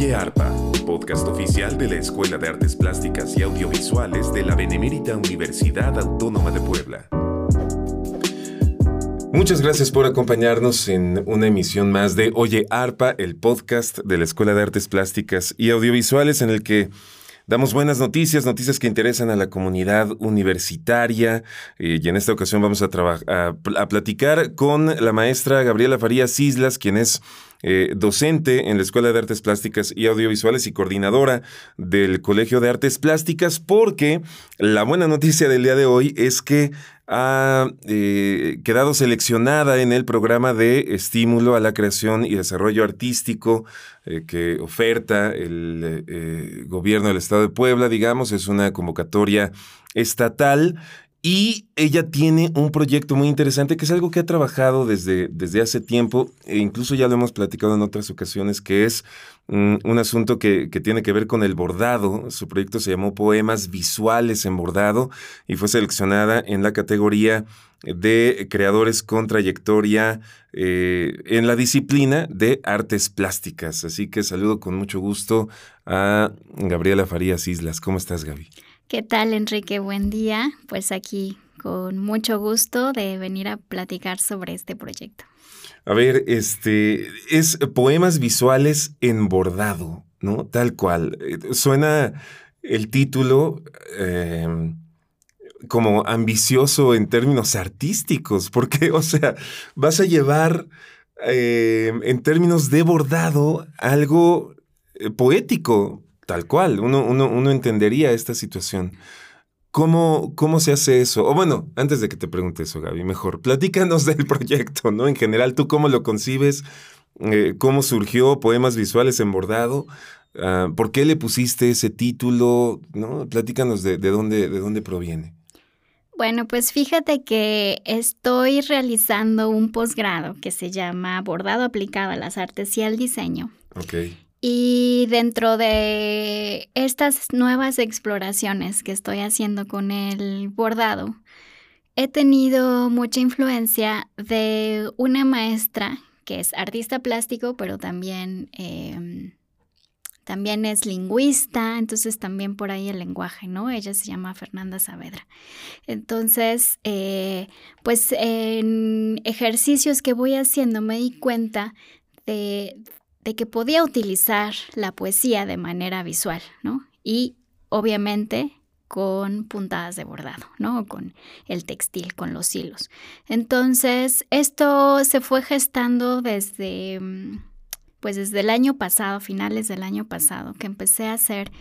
Oye Arpa, podcast oficial de la Escuela de Artes Plásticas y Audiovisuales de la Benemérita Universidad Autónoma de Puebla. Muchas gracias por acompañarnos en una emisión más de Oye Arpa, el podcast de la Escuela de Artes Plásticas y Audiovisuales en el que Damos buenas noticias, noticias que interesan a la comunidad universitaria eh, y en esta ocasión vamos a, a, a, platicar con la maestra Gabriela Farías Islas, quien es eh, docente en la Escuela de Artes Plásticas y Audiovisuales y coordinadora del Colegio de Artes Plásticas, porque la buena noticia del día de hoy es que ha eh, quedado seleccionada en el programa de estímulo a la creación y desarrollo artístico eh, que oferta el gobierno del Estado de Puebla, digamos, es una convocatoria estatal y ella tiene un proyecto muy interesante que es algo que ha trabajado desde, desde hace tiempo, e incluso ya lo hemos platicado en otras ocasiones, que es mm, un asunto que, que, tiene que ver con el bordado. Su proyecto se llamó Poemas Visuales en Bordado y fue seleccionada en la categoría de creadores con trayectoria eh, en la disciplina de artes plásticas. Así que saludo con mucho gusto a Gabriela Farías Islas. ¿Cómo estás, Gaby? ¿Qué tal, Enrique? Buen día. Pues aquí con mucho gusto de venir a platicar sobre este proyecto. A ver, este es poemas visuales en bordado, ¿no? Tal cual. Eh, suena el título eh, como ambicioso en términos artísticos, porque, o sea, vas a llevar eh, en términos de bordado algo eh, poético, Tal cual, uno, uno, uno entendería esta situación. ¿Cómo, ¿Cómo se hace eso? O bueno, antes de que te pregunte eso, Gaby, mejor, platícanos del proyecto, ¿no? En general, ¿tú cómo lo concibes? Eh, ¿Cómo surgió Poemas Visuales en Bordado? Uh, ¿Por qué le pusiste ese título? ¿No? Platícanos de, de, dónde, de dónde proviene. Bueno, pues fíjate que estoy realizando un posgrado que se llama Bordado aplicado a las artes y al diseño. Ok. Y dentro de estas nuevas exploraciones que estoy haciendo con el bordado, he tenido mucha influencia de una maestra que es artista plástico, pero también, eh, también es lingüista, entonces también por ahí el lenguaje, ¿no? Ella se llama Fernanda Saavedra. Entonces, eh, pues en ejercicios que voy haciendo me di cuenta de, de que podía utilizar la poesía de manera visual, ¿no? Y obviamente con puntadas de bordado, ¿no? Con el textil, con los hilos. Entonces, esto se fue gestando desde, mm, pues desde el año pasado, finales del año pasado, que empecé a hacer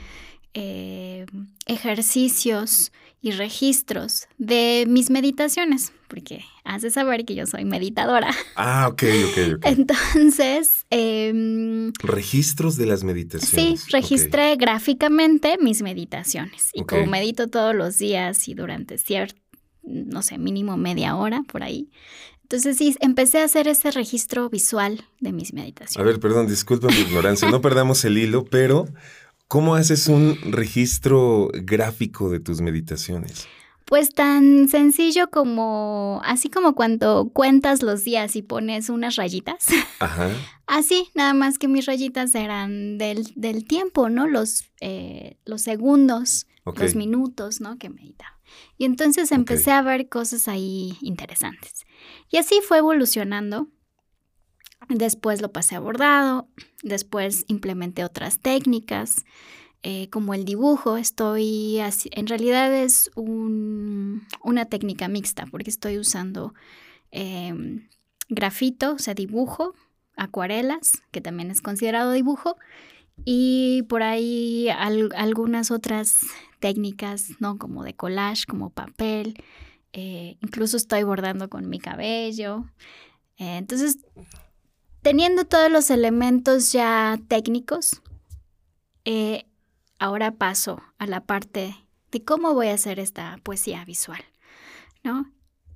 eh, ejercicios y registros de mis meditaciones, porque has de saber que yo soy meditadora. Ah, ok, ok, ok. Entonces... Eh, Registros de las meditaciones. Sí, registré okay. gráficamente mis meditaciones. Y okay. como medito todos los días y durante cierto, no sé, mínimo media hora por ahí. Entonces sí, empecé a hacer ese registro visual de mis meditaciones. A ver, perdón, disculpa mi ignorancia, no perdamos el hilo, pero ¿Cómo haces un registro gráfico de tus meditaciones? Pues tan sencillo como, así como cuando cuentas los días y pones unas rayitas. Ajá. Así, nada más que mis rayitas eran del, del tiempo, ¿no? Los, eh, los segundos, okay. los minutos, ¿no? Que meditaba. Y entonces empecé okay. a ver cosas ahí interesantes. Y así fue evolucionando. Después lo pasé a bordado, después implementé otras técnicas, eh, como el dibujo. Estoy, en realidad es un, una técnica mixta, porque estoy usando eh, grafito, o sea, dibujo, acuarelas, que también es considerado dibujo, y por ahí al, algunas otras técnicas, ¿no? Como de collage, como papel. Eh, incluso estoy bordando con mi cabello. entonces, Teniendo todos los elementos ya técnicos, eh, ahora paso a la parte de cómo voy a hacer esta poesía visual, ¿no?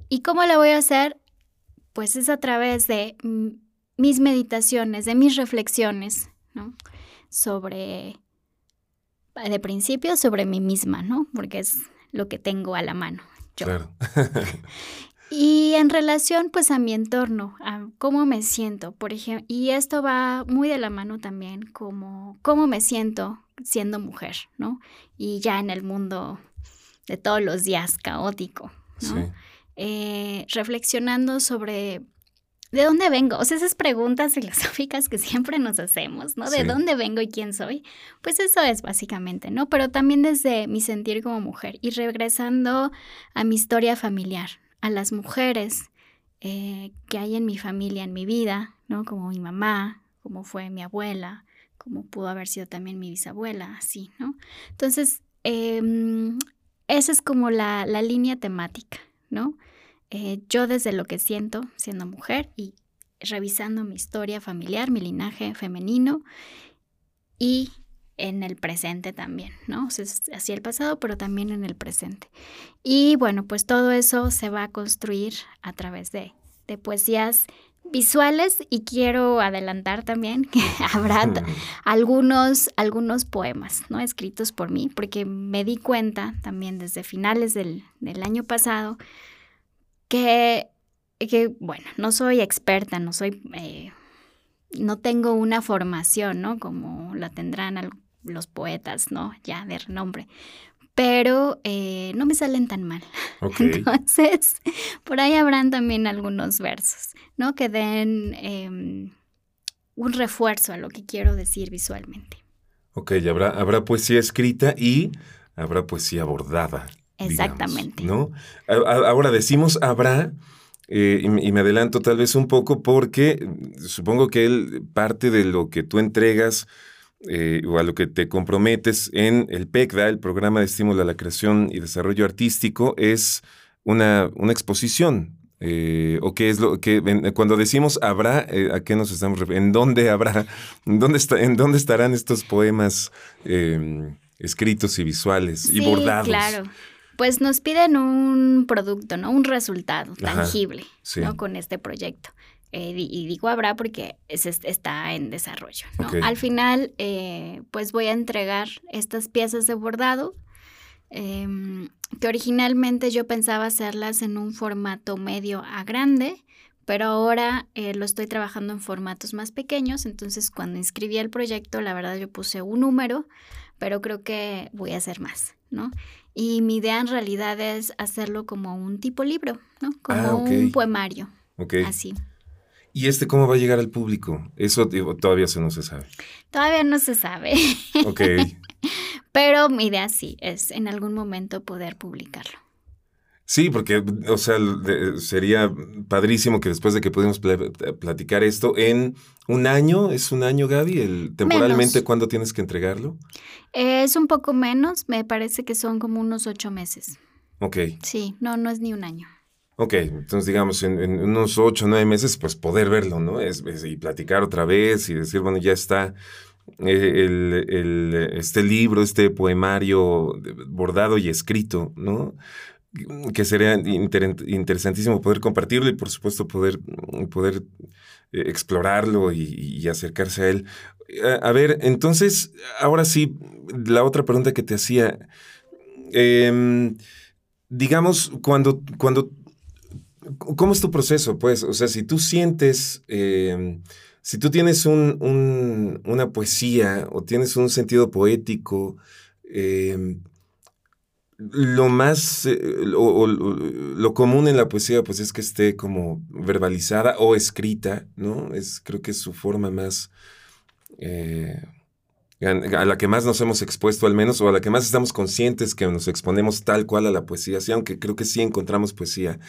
¿Y cómo la voy a hacer? Pues es a través de mis meditaciones, de mis reflexiones, ¿no? Sobre, de principio, sobre mí misma, ¿no? Porque es lo que tengo a la mano. Yo. Claro. Y en relación pues a mi entorno, a cómo me siento, por ejemplo, y esto va muy de la mano también como cómo me siento siendo mujer, ¿no? Y ya en el mundo de todos los días caótico, ¿no? Eh, reflexionando sobre de dónde vengo, o sea, esas preguntas filosóficas que siempre nos hacemos, ¿no? ¿De dónde vengo y quién soy? Pues eso es básicamente, ¿no? Pero también desde mi sentir como mujer y regresando a mi historia familiar, a las mujeres eh, que hay en mi familia, en mi vida, ¿no? Como mi mamá, como fue mi abuela, como pudo haber sido también mi bisabuela, así, ¿no? Entonces, em, esa es como la, línea temática, ¿no? Eh, yo desde lo que siento siendo mujer y revisando mi historia familiar, mi linaje femenino y en el presente también, ¿no? O sea, así el pasado, pero también en el presente. Y bueno, pues todo eso se va a construir a través de, de poesías visuales y quiero adelantar también que habrá algunos, algunos poemas, ¿no? Escritos por mí, porque me di cuenta también desde finales del, del año pasado que, que, bueno, no soy experta, no soy... Eh, no tengo una formación, ¿no? Como la tendrán los poetas, ¿no? Ya de renombre. Pero eh, no me salen tan mal. Entonces, por ahí habrán también algunos versos, ¿no? Que den em, un refuerzo a lo que quiero decir visualmente. Ok, habrá, habrá poesía escrita y habrá poesía bordada. Exactamente. ¿no? ahora decimos habrá, eh, y, me adelanto tal vez un poco porque supongo que él parte de lo que tú entregas eh, o a lo que te comprometes en el PECDA, el Programa de Estímulo a la Creación y Desarrollo Artístico, es una, una exposición. Eh, ¿O qué es lo que cuando decimos habrá, eh, a qué nos estamos refiriendo? ¿En dónde habrá? ¿En dónde, está, en dónde estarán estos poemas em, escritos y visuales y bordados? Claro. Pues nos piden un producto, ¿no? Un resultado tangible, ¿no? Con este proyecto. Eh, y digo habrá porque está en desarrollo. Al final, eh, pues voy a entregar estas piezas de bordado em, que originalmente yo pensaba hacerlas en un formato medio a grande, pero ahora eh, lo estoy trabajando en formatos más pequeños. Entonces, cuando inscribí el proyecto, la verdad yo puse un número, pero creo que voy a hacer más, ¿no? Y mi idea en realidad es hacerlo como un tipo libro, ¿no? Como ah, un poemario. Así. ¿Y este cómo va a llegar al público? Eso todavía no se sabe. Todavía no se sabe. Ok. Pero mi idea sí es en algún momento poder publicarlo. Sí, porque, o sea, sería padrísimo que después de que pudimos platicar esto en un año, ¿es un año, Gaby? El, ¿Temporalmente cuándo tienes que entregarlo? Es un poco menos, me parece que son como unos ocho meses. Ok. Sí, no, no es ni un año. Ok, entonces digamos, en, unos ocho o nueve meses, pues poder verlo, ¿no? Y platicar otra vez y decir, bueno, ya está eh, el, este libro, este poemario bordado y escrito, ¿no? Que sería interesantísimo poder compartirlo y por supuesto poder, poder eh, explorarlo y, acercarse a él. A, ver, entonces, ahora sí, la otra pregunta que te hacía, em, digamos, cuando, cuando ¿Cómo es tu proceso? Pues, o sea, si tú sientes, em, si tú tienes una poesía o tienes un sentido poético, em, lo más, eh, o, lo común en la poesía, pues es que esté como verbalizada o escrita, ¿no? Es, creo que es su forma más, eh, a la que más nos hemos expuesto al menos, o a la que más estamos conscientes que nos exponemos tal cual a la poesía, sí, aunque creo que sí encontramos poesía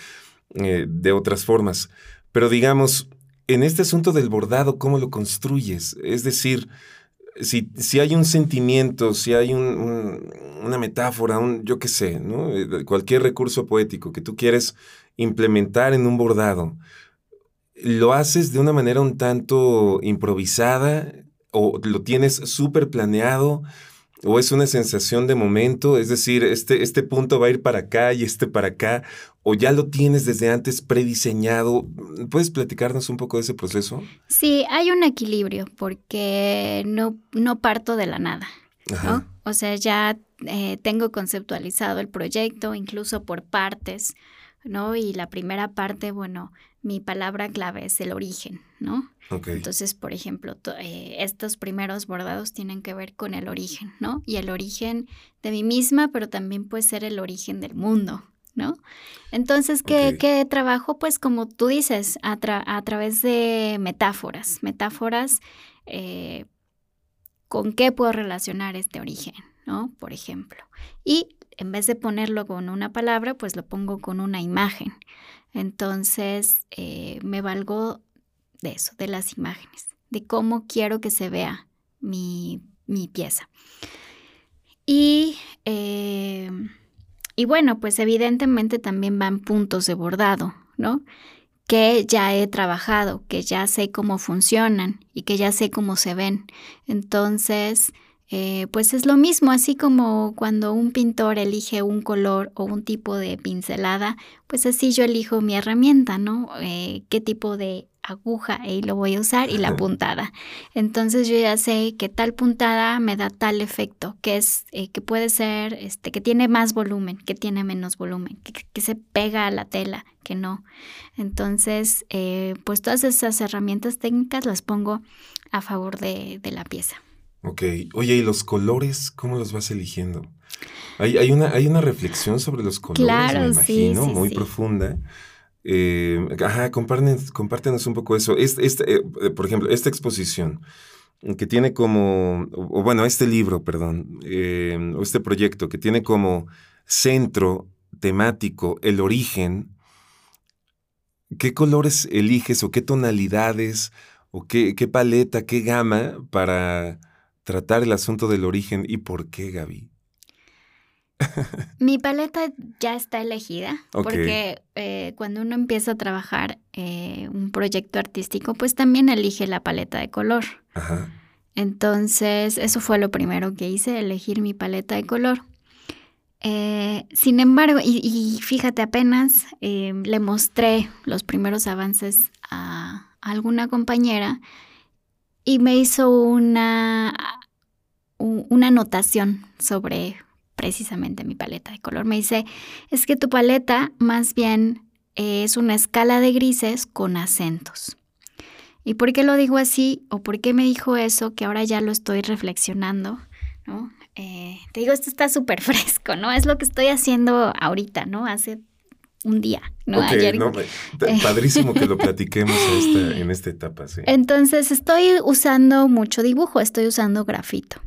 eh, de otras formas. Pero digamos, en este asunto del bordado, ¿cómo lo construyes? Es decir, si, si hay un sentimiento, si hay una metáfora, un, yo qué sé. Eh, cualquier recurso poético que tú quieres implementar en un bordado, ¿lo haces de una manera un tanto improvisada o lo tienes súper planeado? O es una sensación de momento, es decir, este, este punto va a ir para acá y este para acá, o ya lo tienes desde antes prediseñado. ¿Puedes platicarnos un poco de ese proceso? Sí, hay un equilibrio porque no, no parto de la nada. ¿no? O sea, ya eh, tengo conceptualizado el proyecto, incluso por partes. ¿no? Y la primera parte, bueno, mi palabra clave es el origen, ¿no? Entonces, por ejemplo, eh, estos primeros bordados tienen que ver con el origen, ¿no? Y el origen de mí misma, pero también puede ser el origen del mundo, ¿no? Entonces, ¿qué, trabajo? Pues como tú dices, a, a través de metáforas, metáforas, eh, ¿con qué puedo relacionar este origen? ¿no? Por ejemplo. Y en vez de ponerlo con una palabra, pues lo pongo con una imagen. Entonces, eh, me valgo de eso, de las imágenes, de cómo quiero que se vea mi, pieza. Y, eh, y bueno, pues evidentemente también van puntos de bordado, ¿no? Que ya he trabajado, que ya sé cómo funcionan y que ya sé cómo se ven. Entonces, eh, pues es lo mismo, así como cuando un pintor elige un color o un tipo de pincelada, pues así yo elijo mi herramienta, ¿no? Eh, qué tipo de aguja y lo voy a usar y la puntada. Entonces yo ya sé que tal puntada me da tal efecto, que es eh, que puede ser, este, que tiene más volumen, que tiene menos volumen, que, se pega a la tela, que no. Entonces, pues todas esas herramientas técnicas las pongo a favor de la pieza. Ok. Oye, ¿y los colores cómo los vas eligiendo? Hay, hay, una, hay una reflexión sobre los colores, me imagino, muy profunda. Eh, ajá, compártenos, un poco eso. Este, este, eh, por ejemplo, esta exposición que tiene como, o, bueno, este libro, perdón, eh, o este proyecto que tiene como centro temático el origen, ¿qué colores eliges o qué tonalidades o qué, qué paleta, qué gama para tratar el asunto del origen y por qué, Gaby? Mi paleta ya está elegida porque eh, cuando uno empieza a trabajar eh, un proyecto artístico, pues también elige la paleta de color. Ajá. Entonces, eso fue lo primero que hice, elegir mi paleta de color. Eh, sin embargo, y, fíjate, apenas le mostré los primeros avances a alguna compañera y me hizo una, una anotación sobre precisamente mi paleta de color. Me dice, es que tu paleta más bien es una escala de grises con acentos. ¿Y por qué lo digo así? ¿O por qué me dijo eso? Que ahora ya lo estoy reflexionando, ¿no? Eh, te digo, esto está súper fresco, ¿no? Es lo que estoy haciendo ahorita, ¿no? Hace un día, ¿no? Ayer. No, padrísimo que lo platiquemos en esta etapa, sí. Entonces, estoy usando mucho dibujo, estoy usando grafito.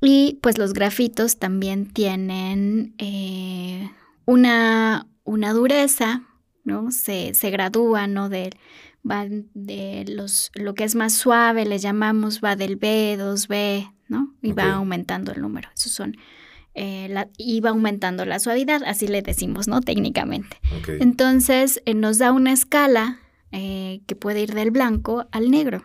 Y pues los grafitos también tienen eh, una, una, dureza, ¿no? Se, se gradúan, ¿no? De, van de los, lo que es más suave, le llamamos, va del B, 2B, ¿no? Y va aumentando el número. Esos son eh, la, iba aumentando la suavidad, así le decimos, ¿no? Técnicamente. Entonces eh, nos da una escala eh, que puede ir del blanco al negro.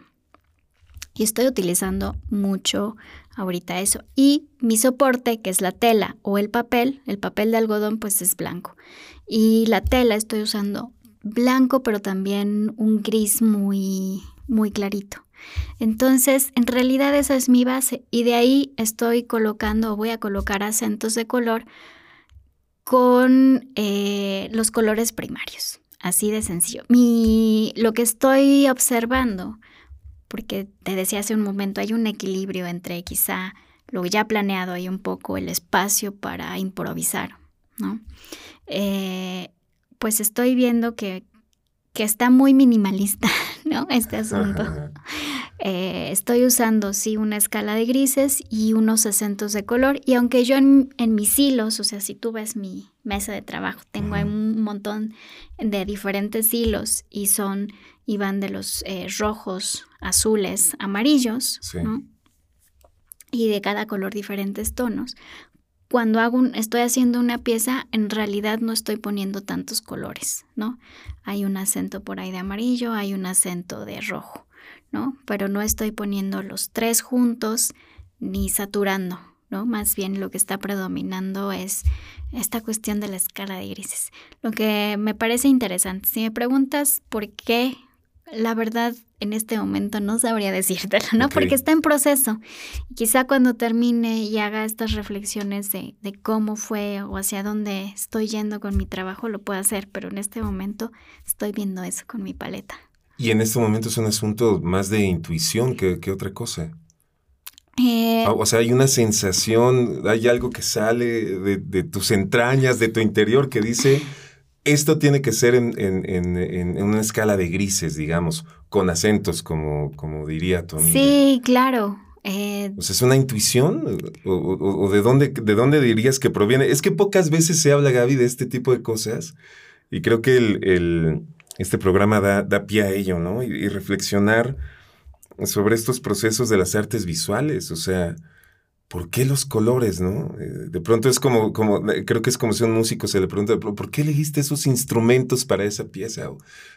Y estoy utilizando mucho ahorita eso. Y mi soporte, que es la tela o el papel, el papel de algodón, pues es blanco. Y la tela estoy usando blanco, pero también un gris muy, muy clarito. Entonces, en realidad esa es mi base y de ahí estoy colocando o voy a colocar acentos de color con eh, los colores primarios. Así de sencillo. Mi, lo que estoy observando, porque te decía hace un momento, hay un equilibrio entre quizá lo ya planeado y un poco el espacio para improvisar, ¿no? Eh, pues estoy viendo que, que está muy minimalista, ¿no? Este asunto. Eh, estoy usando, sí, una escala de grises y unos acentos de color. Y aunque yo en, mis hilos, o sea, si tú ves mi mesa de trabajo, tengo un montón de diferentes hilos y son, y van de los eh, rojos, azules, amarillos, ¿no? Y de cada color diferentes tonos cuando hago estoy haciendo una pieza, en realidad no estoy poniendo tantos colores, ¿no? Hay un acento por ahí de amarillo, hay un acento de rojo, ¿no? Pero no estoy poniendo los tres juntos ni saturando, ¿no? Más bien lo que está predominando es esta cuestión de la escala de grises. Lo que me parece interesante, si me preguntas por qué la verdad, en este momento no sabría decírtelo, ¿no? Porque está en proceso. Quizá cuando termine y haga estas reflexiones de, de, cómo fue o hacia dónde estoy yendo con mi trabajo, lo puedo hacer, pero en este momento estoy viendo eso con mi paleta. Y en este momento es un asunto más de intuición que, que otra cosa. Eh, ah, o sea, hay una sensación, hay algo que sale de, de tus entrañas, de tu interior, que dice esto tiene que ser en, una escala de grises, digamos, con acentos, como, como diría tu amiga. Sí, claro. Eh, o sea, ¿es una intuición? ¿O, de, dónde, de dónde dirías que proviene? Es que pocas veces se habla, Gaby, de este tipo de cosas. Y creo que el, este programa da, da, pie a ello, ¿no? y reflexionar sobre estos procesos de las artes visuales. O sea, ¿por qué los colores, no? Eh, de pronto es como, como, creo que es como si a un músico se le pregunta, ¿por qué elegiste esos instrumentos para esa pieza?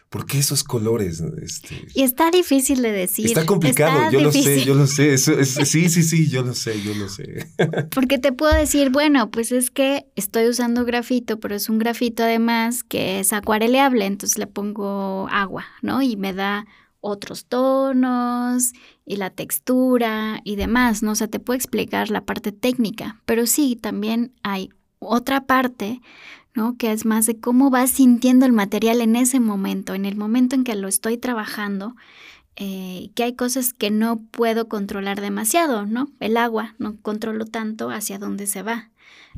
¿Por qué esos colores? Este, y está difícil de decir. Está complicado, yo lo sé, yo lo sé. sí, sí, sí, yo lo sé, yo lo sé. Porque te puedo decir, bueno, pues es que estoy usando grafito, pero es un grafito además que es acuareleable, entonces le pongo agua, ¿no? Y me da otros tonos y la textura y demás, ¿no? O sea, te puedo explicar la parte técnica, pero sí, también hay otra parte, ¿no? Que es más de cómo vas sintiendo el material en ese momento, en el momento en que lo estoy trabajando, eh, que hay cosas que no puedo controlar demasiado, ¿no? El agua, no controlo tanto hacia dónde se va,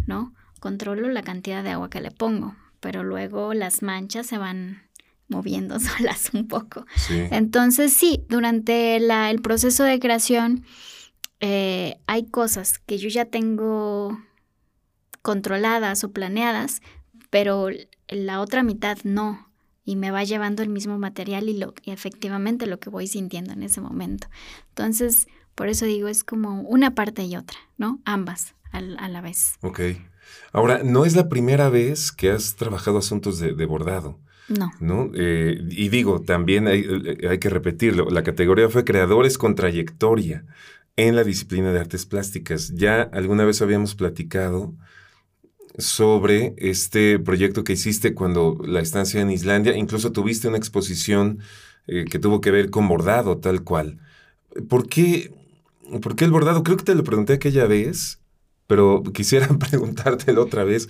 ¿no? Controlo la cantidad de agua que le pongo, pero luego las manchas se van moviendo solas un poco. Entonces sí, durante el proceso de creación eh, hay cosas que yo ya tengo controladas o planeadas, pero la otra mitad no. Y me va llevando el mismo material y, lo, y efectivamente lo que voy sintiendo en ese momento. Entonces, por eso digo, es como una parte y otra, ¿no? Ambas a, la vez. Ok. Ahora, no es la primera vez que has trabajado asuntos de bordado. No. ¿no? Eh, y digo, también hay, eh, hay, que repetirlo, la categoría fue creadores con trayectoria en la disciplina de artes plásticas. Ya alguna vez habíamos platicado sobre este proyecto que hiciste cuando la estancia en Islandia, incluso tuviste una exposición eh, que tuvo que ver con bordado tal cual. ¿Por qué, ¿Por qué el bordado? Creo que te lo pregunté aquella vez, pero quisiera preguntártelo otra vez.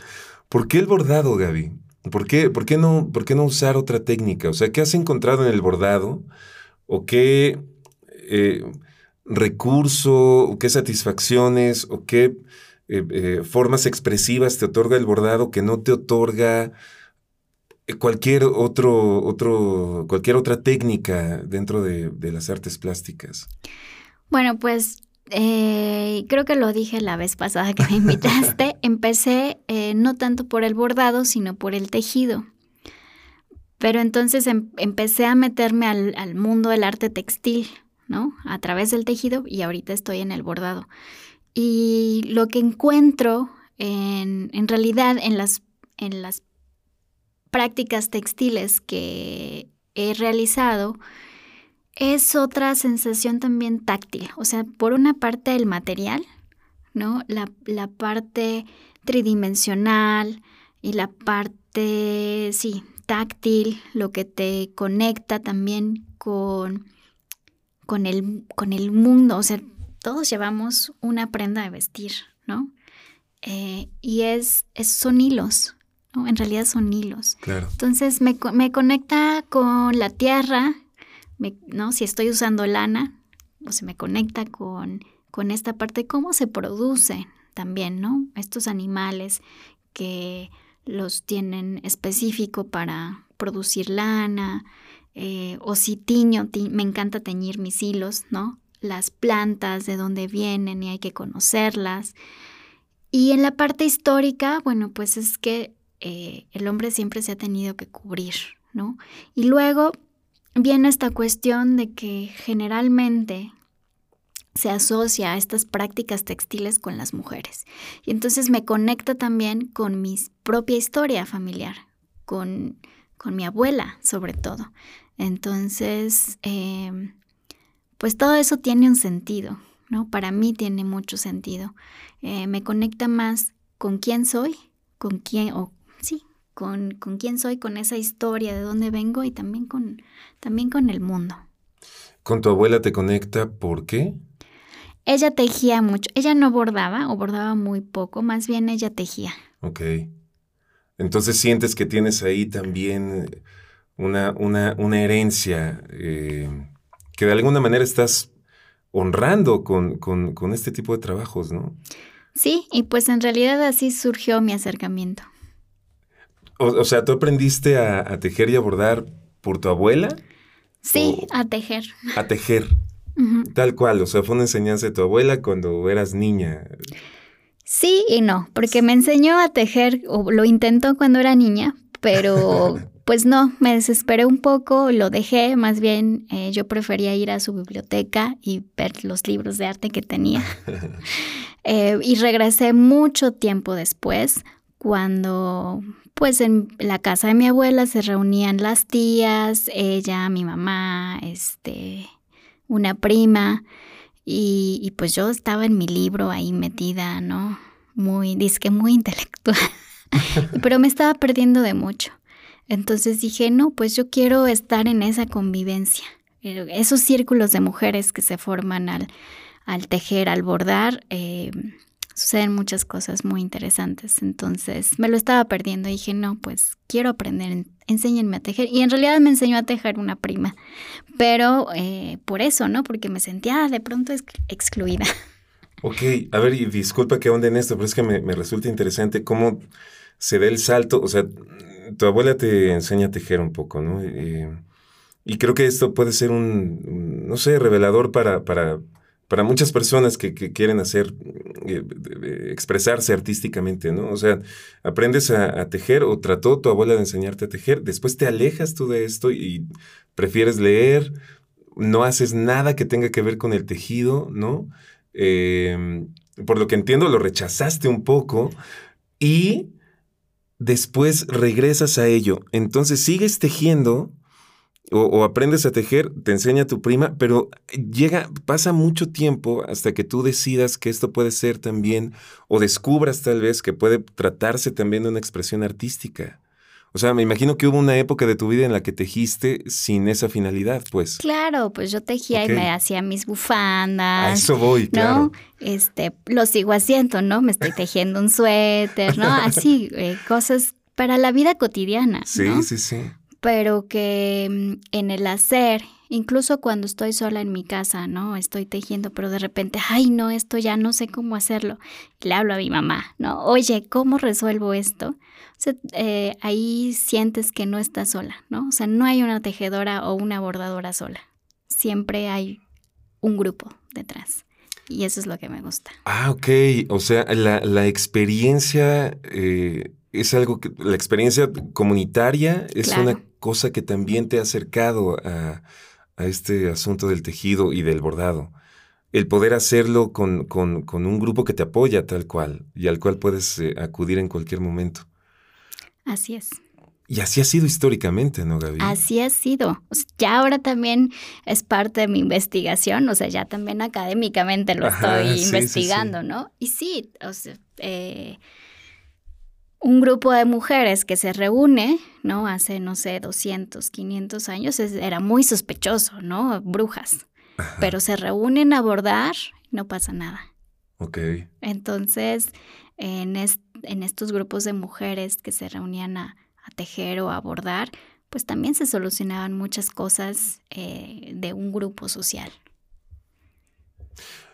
¿Por qué el bordado, Gaby? ¿Por qué, por, qué no, ¿Por qué no usar otra técnica? O sea, ¿qué has encontrado en el bordado? ¿O qué eh, recurso, o qué satisfacciones, o qué eh, eh, formas expresivas te otorga el bordado que no te otorga cualquier, otro, otro, cualquier otra técnica dentro de, de las artes plásticas? Bueno, pues eh, creo que lo dije la vez pasada que me invitaste, empecé eh, no tanto por el bordado, sino por el tejido. Pero entonces em, empecé a meterme al, mundo del arte textil, ¿no? A través del tejido y ahorita estoy en el bordado. Y lo que encuentro en, en realidad en las, en las prácticas textiles que he realizado es otra sensación también táctil. O sea, por una parte el material, ¿no? La, parte tridimensional y la parte, sí, táctil, lo que te conecta también con, con, el, con el mundo. O sea, todos llevamos una prenda de vestir, ¿no? Eh, y es, son hilos, ¿no? En realidad son hilos. Claro. Entonces me, me conecta con la tierra, ¿no? Si estoy usando lana, o se me conecta con, con esta parte, cómo se produce también, ¿no? Estos animales que los tienen específico para producir lana, eh, o si tiño, me encanta teñir mis hilos, ¿no? Las plantas, de dónde vienen y hay que conocerlas. Y en la parte histórica, bueno, pues es que eh, el hombre siempre se ha tenido que cubrir, ¿no? Y luego viene esta cuestión de que generalmente se asocia a estas prácticas textiles con las mujeres. Y entonces me conecta también con mi propia historia familiar, con, con mi abuela sobre todo. Entonces, em, pues todo eso tiene un sentido, ¿no? Para mí tiene mucho sentido. Eh, me conecta más con quién soy, con quién, o con, con quién soy, con esa historia, de dónde vengo y también con, también con el mundo. ¿Con tu abuela te conecta por qué? Ella tejía mucho. Ella no bordaba o bordaba muy poco, más bien ella tejía. Ok. Entonces sientes que tienes ahí también una, una, una herencia eh, que de alguna manera estás honrando con, con, este tipo de trabajos, ¿no? Sí, y pues en realidad así surgió mi acercamiento. O, sea, ¿tú aprendiste a, tejer y a bordar por tu abuela? Sí, a tejer. A tejer. Tal cual, o sea, fue una enseñanza de tu abuela cuando eras niña. Sí y no, porque me enseñó a tejer, o lo intentó cuando era niña, pero pues no, me desesperé un poco, lo dejé, más bien eh, yo prefería ir a su biblioteca y ver los libros de arte que tenía. Eh, y regresé mucho tiempo después, cuando pues en la casa de mi abuela se reunían las tías, ella, mi mamá, este, una prima, y, pues yo estaba en mi libro ahí metida, ¿no? Muy, disque muy intelectual, pero me estaba perdiendo de mucho. Entonces dije, no, pues yo quiero estar en esa convivencia, esos círculos de mujeres que se forman al, al tejer, al bordar. Eh, suceden muchas cosas muy interesantes. Entonces me lo estaba perdiendo y dije, no, pues quiero aprender, enséñenme a tejer. Y en realidad me enseñó a tejer una prima, pero eh, por eso, ¿no? Porque me sentía de pronto excluida. Ok, a ver, y disculpa que ahonde en esto, pero es que me, resulta interesante cómo se da el salto. O sea, tu abuela te enseña a tejer un poco, ¿no? Eh, y creo que esto puede ser un, no sé, revelador para, para para muchas personas que, quieren hacer, eh, expresarse artísticamente, ¿no? O sea, aprendes a, tejer o trató tu abuela de enseñarte a tejer, después te alejas tú de esto y prefieres leer, no haces nada que tenga que ver con el tejido, ¿no? Em, por lo que entiendo, lo rechazaste un poco y después regresas a ello. Entonces sigues tejiendo o, aprendes a tejer, te enseña tu prima, pero llega, pasa mucho tiempo hasta que tú decidas que esto puede ser también, o descubras tal vez que puede tratarse también de una expresión artística. O sea, me imagino que hubo una época de tu vida en la que tejiste sin esa finalidad, pues. Claro, pues yo tejía y me hacía mis bufandas. A eso voy, claro. Este, lo sigo haciendo, ¿no? Me estoy tejiendo un suéter, ¿no? Así, eh, cosas para la vida cotidiana. Sí, sí, sí pero que mm, en el hacer, incluso cuando estoy sola en mi casa, ¿no? Estoy tejiendo, pero de repente, ay, no, esto ya no sé cómo hacerlo. le hablo a mi mamá, ¿no? Oye, ¿cómo resuelvo esto? O sea, eh, ahí sientes que no estás sola, ¿no? O sea, no hay una tejedora o una bordadora sola. Siempre hay un grupo detrás. Y eso es lo que me gusta. Ah, ok. O sea, la, experiencia eh, es algo que, la experiencia comunitaria es una cosa que también te ha acercado a, este asunto del tejido y del bordado. El poder hacerlo con, un grupo que te apoya tal cual y al cual puedes eh, acudir en cualquier momento. Así es. Y así ha sido históricamente, ¿no, Gaby? Así ha sido. ya ahora también es parte de mi investigación, o sea, ya también académicamente lo estoy investigando, ¿no? Y sí, o sea, eh, un grupo de mujeres que se reúne, ¿no? Hace, no sé, 200, 500 años, era muy sospechoso, ¿no? Brujas. Pero se reúnen a bordar, no pasa nada. Ok. Entonces, en, en estos grupos de mujeres que se reunían a, tejer o a bordar, pues también se solucionaban muchas cosas eh, de un grupo social.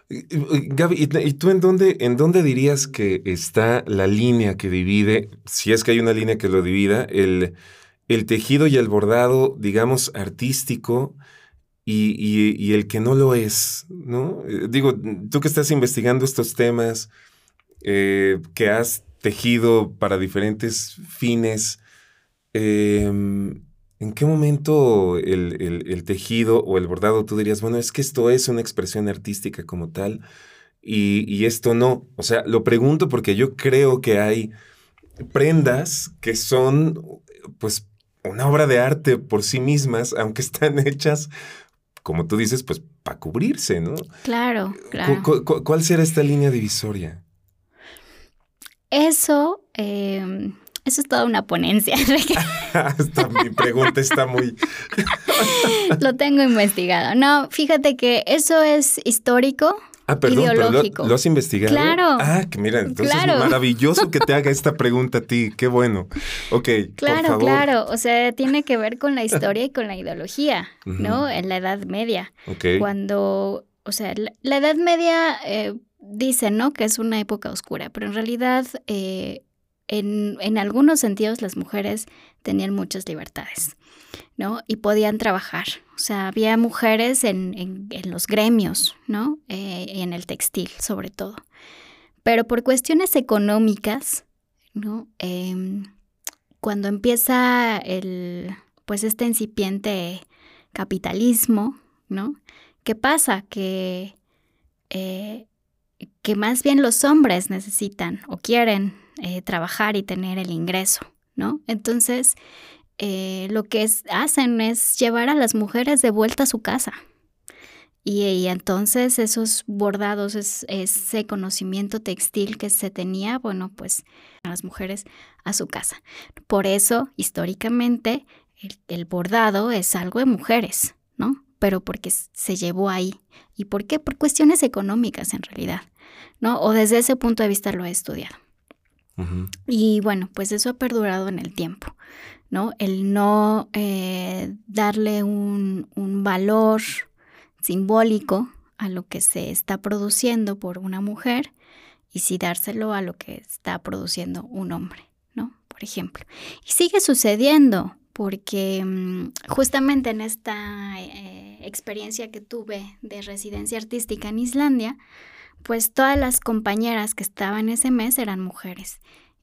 Gaby, ¿y tú en dónde, en dónde dirías que está la línea que divide, si es que hay una línea que lo divida, el, el tejido y el bordado, digamos, artístico y, el que no lo es? ¿no? Eh, digo, tú que estás investigando estos temas, eh, que has tejido para diferentes fines, eh, ¿En qué momento el, tejido o el bordado tú dirías, bueno, es que esto es una expresión artística como tal y, esto no? O sea, lo pregunto porque yo creo que hay prendas que son, pues, una obra de arte por sí mismas, aunque están hechas, como tú dices, pues, para cubrirse, ¿no? Claro, claro. ¿Cuál será esta línea divisoria? Eso... Em, Eso es toda una ponencia. mi pregunta está muy... lo tengo investigado. No, fíjate que eso es histórico. Ah, perdón, ideológico. Pero lo, has investigado. Claro. Ah, que mira, entonces es maravilloso que te haga esta pregunta a ti. Qué bueno. Ok. Claro, por favor. claro. O sea, tiene que ver con la historia y con la ideología, ¿no? En la Edad Media. Ok. Cuando, o sea, la, Edad Media eh, dice, ¿no? Que es una época oscura, pero en realidad eh, en, algunos sentidos las mujeres tenían muchas libertades, ¿no? Y podían trabajar. O sea, había mujeres en, los gremios, ¿no? Eh, en el textil, sobre todo. Pero por cuestiones económicas, ¿no? Em, cuando empieza el, pues este incipiente capitalismo, ¿no? ¿Qué pasa? Que, eh, que más bien los hombres necesitan o quieren eh, trabajar y tener el ingreso, ¿no? Entonces, eh, lo que hacen es llevar a las mujeres de vuelta a su casa. Y, entonces esos bordados, ese conocimiento textil que se tenía, bueno, pues a las mujeres a su casa. Por eso, históricamente, el, bordado es algo de mujeres, ¿no? Pero porque se llevó ahí. ¿Y por qué? Por cuestiones económicas en realidad, ¿no? O desde ese punto de vista lo he estudiado. Y bueno, pues eso ha perdurado en el tiempo, ¿no? El no eh, darle un, valor simbólico a lo que se está produciendo por una mujer y sí dárselo a lo que está produciendo un hombre, ¿no? Por ejemplo. Y sigue sucediendo porque mm, justamente en esta eh, experiencia que tuve de residencia artística en Islandia, pues todas las compañeras que estaban ese mes eran mujeres.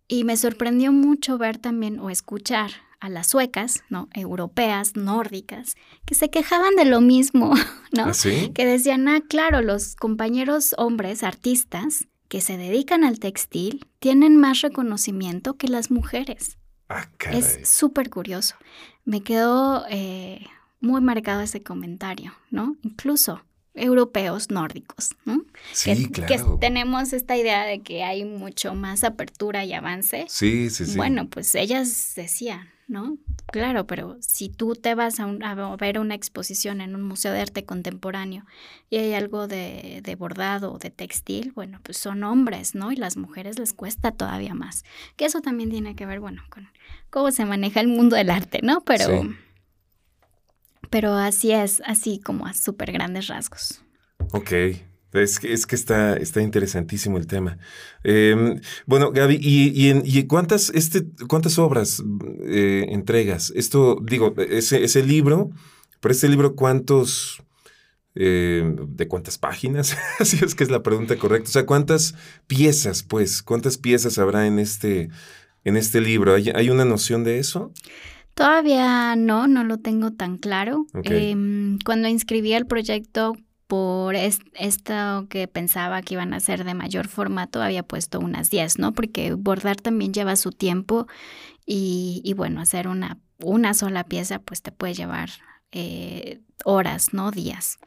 Y me sorprendió mucho ver también o escuchar a las suecas, ¿no? Europeas, nórdicas, que se quejaban de lo mismo, ¿no? ¿Ah, que decían, ah, claro, los compañeros hombres, artistas, que se dedican al textil, tienen más reconocimiento que las mujeres. Ah, es súper curioso. Me quedó eh, muy marcado ese comentario, ¿no? Incluso europeos nórdicos, ¿no? Sí, que, claro. Que tenemos esta idea de que hay mucho más apertura y avance. Sí, sí, sí. Bueno, pues ellas decían, ¿no? Claro, pero si tú te vas a, ver una exposición en un museo de arte contemporáneo y hay algo de, de bordado o de textil, bueno, pues son hombres, ¿no? Y las mujeres les cuesta todavía más. Que eso también tiene que ver, bueno, con cómo se maneja el mundo del arte, ¿no? Pero pero así es, así como a súper grandes rasgos. Ok. Es que, es que está, está interesantísimo el tema. Em, bueno, Gaby, ¿y, y, cuántas, este, cuántas obras eh, entregas? Esto, digo, ese, ese libro, pero este libro, ¿cuántos, em, de cuántas páginas? Así es que es la pregunta correcta. O sea, ¿cuántas piezas, pues, cuántas piezas habrá en este, en este libro? ¿Hay, ¿Hay una noción de eso? Todavía no, no lo tengo tan claro. Em, cuando inscribí el proyecto por esto que pensaba que iban a ser de mayor formato, había puesto unas 10, ¿no? Porque bordar también lleva su tiempo y, bueno, hacer una, una sola pieza pues te puede llevar eh, horas, ¿no? Días.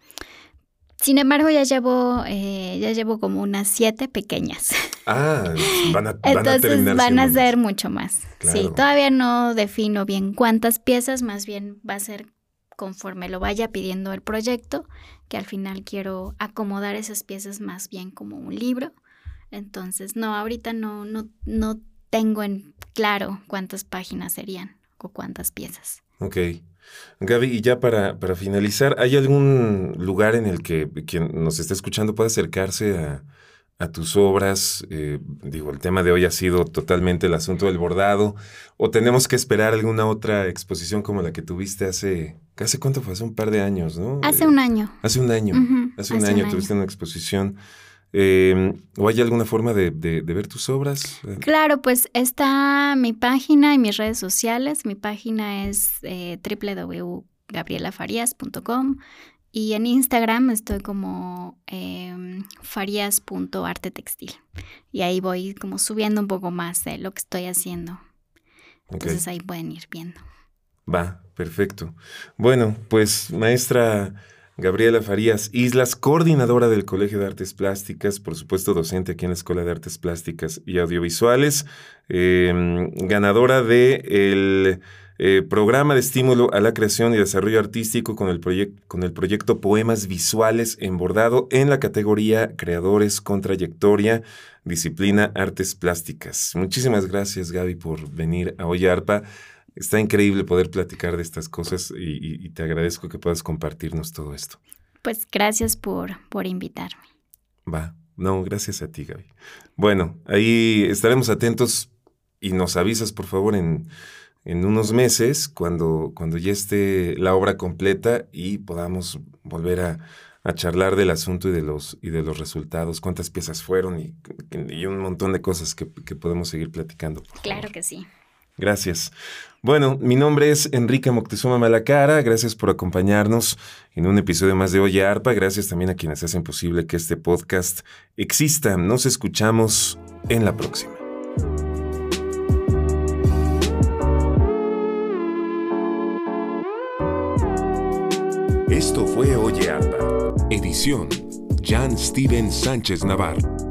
Sin embargo, ya llevo, eh, ya llevo como unas siete pequeñas. Ah, van a, Entonces van a ser mucho más. Sí, todavía no defino bien cuántas piezas, más bien va a ser conforme lo vaya pidiendo el proyecto, que al final quiero acomodar esas piezas más bien como un libro. Entonces, no, ahorita no, no, no tengo en claro cuántas páginas serían o cuántas piezas. Ok. Gaby, y ya para, para finalizar, ¿hay algún lugar en el que quien nos está escuchando pueda acercarse a, tus obras? Eh, digo, el tema de hoy ha sido totalmente el asunto del bordado. ¿O tenemos que esperar alguna otra exposición como la que tuviste hace, ¿hace cuánto fue? Hace un par de años, ¿no? Hace un año. Hace un año. hace, un, año tuviste una exposición. Em, ¿O hay alguna forma de, ver tus obras? Claro, pues está mi página y mis redes sociales. Mi página es eh, www.gabrielafarias.com y en Instagram estoy como eh, farias.artetextil. Y ahí voy como subiendo un poco más de lo que estoy haciendo. Entonces ahí pueden ir viendo. Va, perfecto. Bueno, pues maestra Gabriela Farías Islas, coordinadora del Colegio de Artes Plásticas, por supuesto docente aquí en la Escuela de Artes Plásticas y Audiovisuales, em, ganadora del de eh, programa de estímulo a la creación y desarrollo artístico con el, proyecto Poemas Visuales en Bordado en la categoría Creadores con Trayectoria, disciplina Artes Plásticas. Muchísimas gracias Gaby por venir a Oye Arpa. Está increíble poder platicar de estas cosas y, te agradezco que puedas compartirnos todo esto. Pues gracias por, por invitarme. Va, no, gracias a ti, Gaby. Bueno, ahí estaremos atentos y nos avisas, por favor, en, en unos meses, cuando, cuando ya esté la obra completa y podamos volver a, a charlar del asunto y de los, y de los resultados, cuántas piezas fueron y, y un montón de cosas que, que podemos seguir platicando. Claro que sí. Gracias. Bueno, mi nombre es Enrique Moctezuma Malacara. Gracias por acompañarnos en un episodio más de Oye Arpa. Gracias también a quienes hacen posible que este podcast exista. Nos escuchamos en la próxima. Esto fue Oye Arpa. Edición Jan Steven Sánchez Navarro.